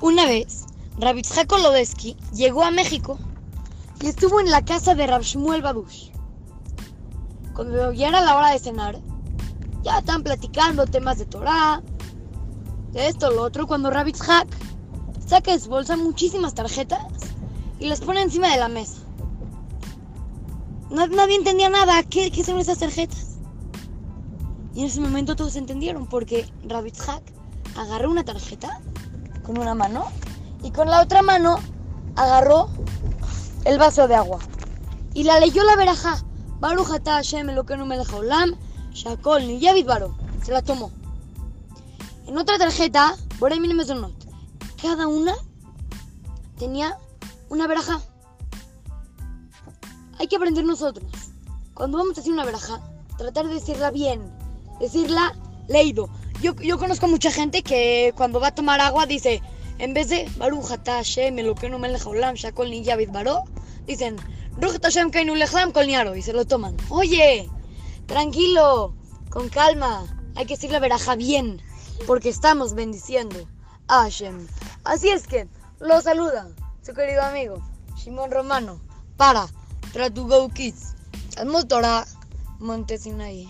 Una vez, Rabitzhak Kolodesky llegó a México y estuvo en la casa de Rab Babush. Cuando ya era la hora de cenar, ya estaban platicando temas de Torah, de esto, lo otro, cuando Rabitzhak saca de su bolsa muchísimas tarjetas y las pone encima de la mesa. Na- Nadie entendía nada, ¿qué, qué son esas tarjetas? Y en ese momento todos entendieron porque Rabitzhak agarró una tarjeta con una mano y con la otra mano agarró el vaso de agua y la leyó la veraja. Baruch atah Hashem Elokeinu melech haolam, shakol ni yavid baro. Se la tomó. En otra tarjeta, miren Mezonot, cada una tenía una veraja. Hay que aprender nosotros. Cuando vamos a decir una veraja, tratar de decirla bien, decirla leído. Yo, conozco mucha gente que cuando va a tomar agua dice, en vez de Baruch atah Hashem Elokeinu melech haolam, shakol yavid baro, dicen Ruch Hashem Kainu Lechlam Kol Niaro y se lo toman. Oye, tranquilo, con calma. Hay que decir la veraja bien, porque estamos bendiciendo a Hashem. Así es que, lo saluda su querido amigo Shimon Romano para Try to Go Kids. Al Torah Montesinaí.